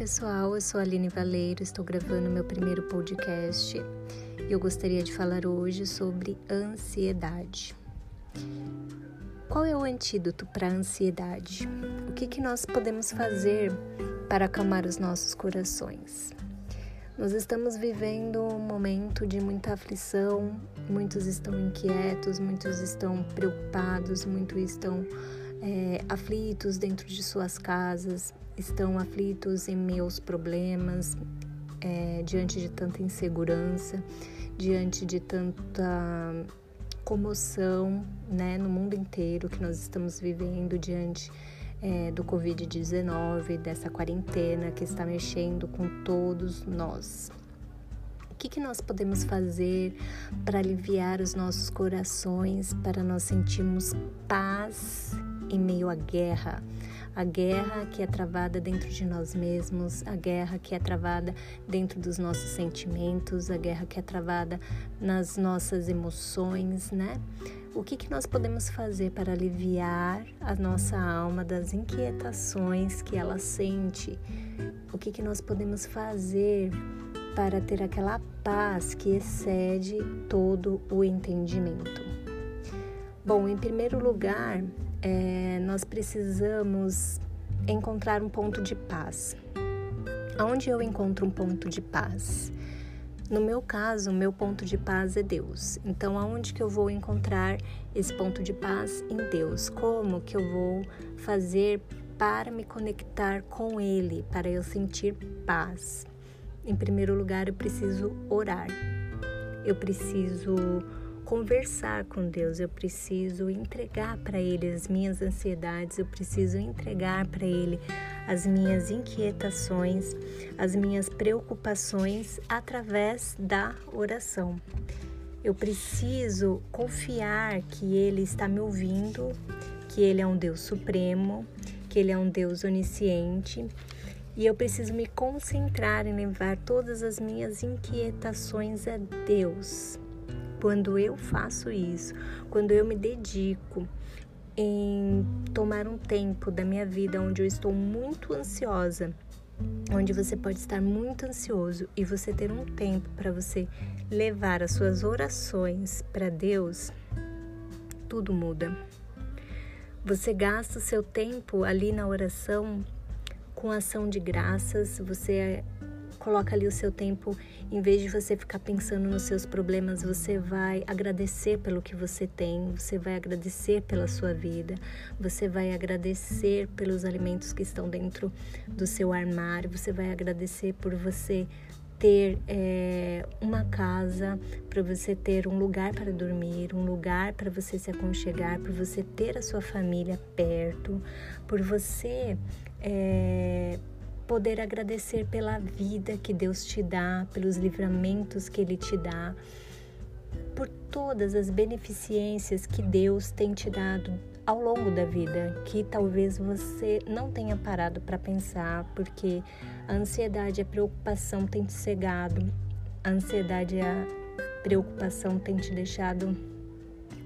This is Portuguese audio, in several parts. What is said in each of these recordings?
pessoal, eu sou a Aline Valeiro, estou gravando meu primeiro podcast e eu gostaria de falar hoje sobre ansiedade. Qual é o antídoto para a ansiedade? O que, que nós podemos fazer para acalmar os nossos corações? Nós estamos vivendo um momento de muita aflição, muitos estão inquietos, muitos estão preocupados, muitos estão é, aflitos dentro de suas casas, estão aflitos em meus problemas, é, diante de tanta insegurança, diante de tanta comoção né, no mundo inteiro que nós estamos vivendo, diante é, do Covid-19, dessa quarentena que está mexendo com todos nós. O que, que nós podemos fazer para aliviar os nossos corações, para nós sentirmos paz em meio à guerra? a guerra que é travada dentro de nós mesmos, a guerra que é travada dentro dos nossos sentimentos, a guerra que é travada nas nossas emoções, né? O que, que nós podemos fazer para aliviar a nossa alma das inquietações que ela sente? O que, que nós podemos fazer para ter aquela paz que excede todo o entendimento? Bom, em primeiro lugar, é, nós precisamos encontrar um ponto de paz. Aonde eu encontro um ponto de paz? No meu caso, meu ponto de paz é Deus. Então, aonde que eu vou encontrar esse ponto de paz? Em Deus. Como que eu vou fazer para me conectar com Ele, para eu sentir paz? Em primeiro lugar, eu preciso orar. Eu preciso conversar com Deus, eu preciso entregar para Ele as minhas ansiedades, eu preciso entregar para Ele as minhas inquietações, as minhas preocupações através da oração. Eu preciso confiar que Ele está me ouvindo, que Ele é um Deus supremo, que Ele é um Deus onisciente e eu preciso me concentrar em levar todas as minhas inquietações a Deus. Quando eu faço isso, quando eu me dedico em tomar um tempo da minha vida onde eu estou muito ansiosa, onde você pode estar muito ansioso e você ter um tempo para você levar as suas orações para Deus, tudo muda. Você gasta o seu tempo ali na oração com ação de graças, você coloca ali o seu tempo, em vez de você ficar pensando nos seus problemas, você vai agradecer pelo que você tem, você vai agradecer pela sua vida, você vai agradecer pelos alimentos que estão dentro do seu armário, você vai agradecer por você ter é, uma casa, para você ter um lugar para dormir, um lugar para você se aconchegar, para você ter a sua família perto, por você é, poder agradecer pela vida que Deus te dá, pelos livramentos que Ele te dá, por todas as beneficências que Deus tem te dado ao longo da vida, que talvez você não tenha parado para pensar, porque a ansiedade e a preocupação têm te cegado, a ansiedade e a preocupação têm te deixado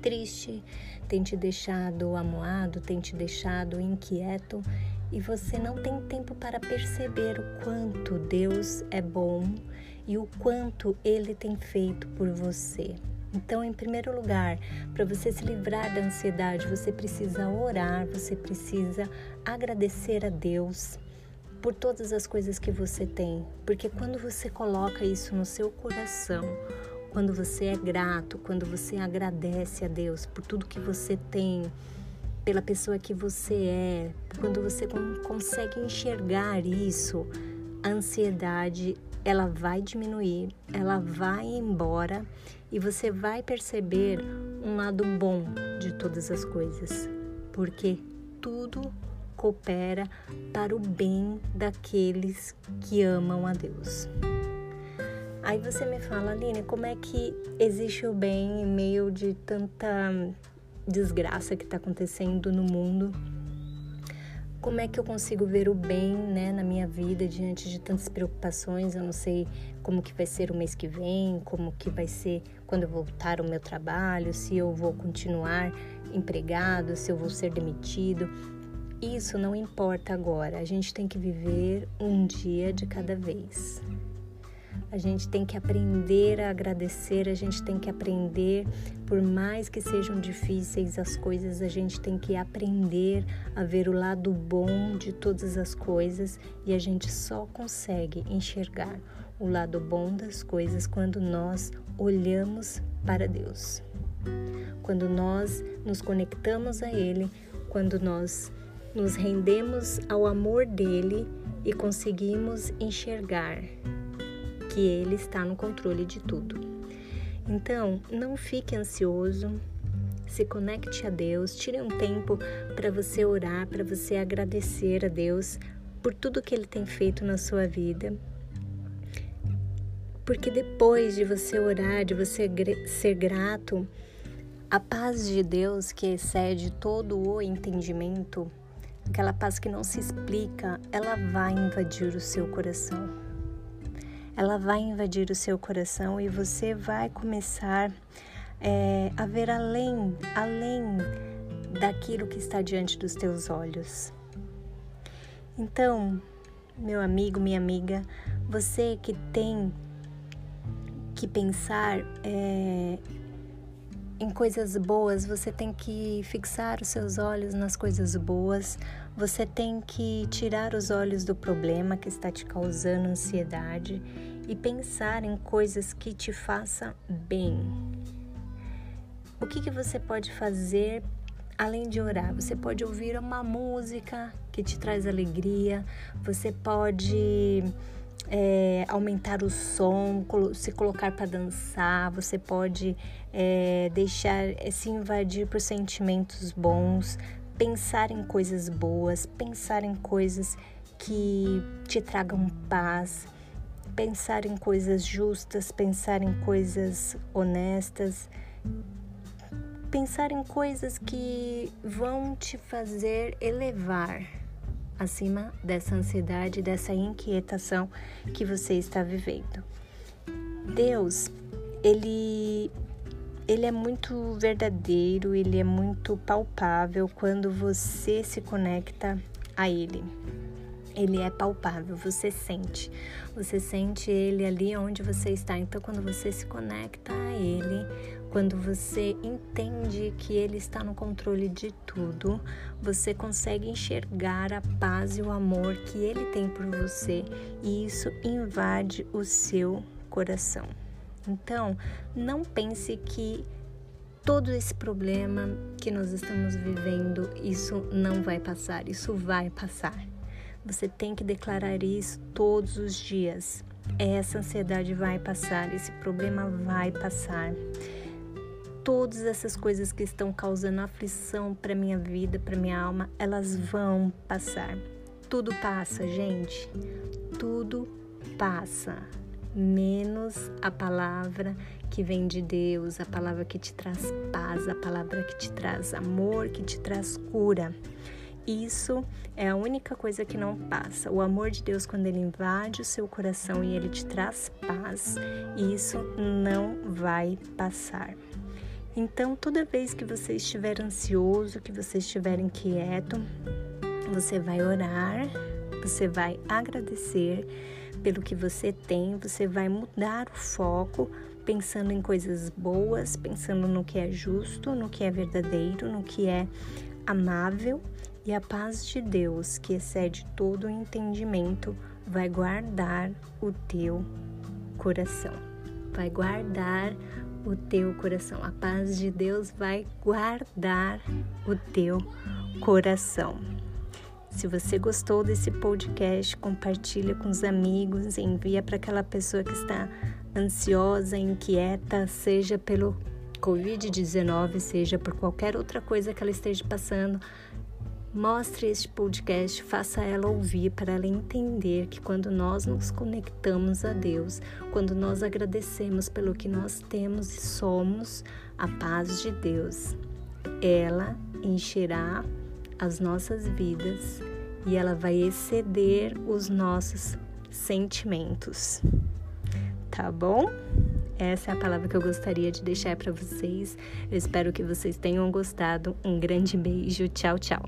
triste, tem te deixado amuado, tem te deixado inquieto e você não tem tempo para perceber o quanto Deus é bom e o quanto Ele tem feito por você. Então, em primeiro lugar, para você se livrar da ansiedade, você precisa orar, você precisa agradecer a Deus por todas as coisas que você tem, porque quando você coloca isso no seu coração, quando você é grato, quando você agradece a Deus por tudo que você tem, pela pessoa que você é, quando você consegue enxergar isso, a ansiedade ela vai diminuir, ela vai embora e você vai perceber um lado bom de todas as coisas, porque tudo coopera para o bem daqueles que amam a Deus. Aí você me fala, Aline, como é que existe o bem em meio de tanta desgraça que está acontecendo no mundo. Como é que eu consigo ver o bem né, na minha vida diante de tantas preocupações? Eu não sei como que vai ser o mês que vem, como que vai ser quando eu voltar ao meu trabalho, se eu vou continuar empregado, se eu vou ser demitido. isso não importa agora. A gente tem que viver um dia de cada vez. A gente tem que aprender a agradecer, a gente tem que aprender, por mais que sejam difíceis as coisas, a gente tem que aprender a ver o lado bom de todas as coisas e a gente só consegue enxergar o lado bom das coisas quando nós olhamos para Deus. Quando nós nos conectamos a Ele, quando nós nos rendemos ao amor dele e conseguimos enxergar que Ele está no controle de tudo. Então, não fique ansioso, se conecte a Deus, tire um tempo para você orar, para você agradecer a Deus por tudo que Ele tem feito na sua vida. Porque depois de você orar, de você ser grato, a paz de Deus que excede todo o entendimento, aquela paz que não se explica, ela vai invadir o seu coração ela vai invadir o seu coração e você vai começar é, a ver além, além daquilo que está diante dos teus olhos. Então, meu amigo, minha amiga, você que tem que pensar é, em coisas boas, você tem que fixar os seus olhos nas coisas boas, você tem que tirar os olhos do problema que está te causando ansiedade e pensar em coisas que te façam bem. O que, que você pode fazer além de orar? Você pode ouvir uma música que te traz alegria, você pode é, aumentar o som, se colocar para dançar, você pode é, deixar se invadir por sentimentos bons, pensar em coisas boas, pensar em coisas que te tragam paz, pensar em coisas justas, pensar em coisas honestas, pensar em coisas que vão te fazer elevar acima dessa ansiedade, dessa inquietação que você está vivendo. Deus, ele ele é muito verdadeiro, ele é muito palpável quando você se conecta a ele. Ele é palpável, você sente. Você sente ele ali onde você está. Então, quando você se conecta a ele, quando você entende que ele está no controle de tudo, você consegue enxergar a paz e o amor que ele tem por você, e isso invade o seu coração. Então, não pense que todo esse problema que nós estamos vivendo, isso não vai passar, isso vai passar. Você tem que declarar isso todos os dias. Essa ansiedade vai passar, esse problema vai passar. Todas essas coisas que estão causando aflição para minha vida, para minha alma, elas vão passar. Tudo passa, gente. Tudo passa menos a palavra que vem de Deus, a palavra que te traz paz, a palavra que te traz amor, que te traz cura. Isso é a única coisa que não passa. O amor de Deus, quando ele invade o seu coração e ele te traz paz, isso não vai passar. Então, toda vez que você estiver ansioso, que você estiver inquieto, você vai orar, você vai agradecer pelo que você tem, você vai mudar o foco pensando em coisas boas, pensando no que é justo, no que é verdadeiro, no que é amável, e a paz de Deus, que excede todo o entendimento, vai guardar o teu coração. Vai guardar o teu coração. A paz de Deus vai guardar o teu coração. Se você gostou desse podcast, compartilha com os amigos, envia para aquela pessoa que está ansiosa, inquieta, seja pelo COVID-19, seja por qualquer outra coisa que ela esteja passando. Mostre este podcast, faça ela ouvir para ela entender que quando nós nos conectamos a Deus, quando nós agradecemos pelo que nós temos e somos, a paz de Deus, ela encherá as nossas vidas e ela vai exceder os nossos sentimentos. Tá bom? Essa é a palavra que eu gostaria de deixar para vocês. Eu espero que vocês tenham gostado. Um grande beijo. Tchau, tchau.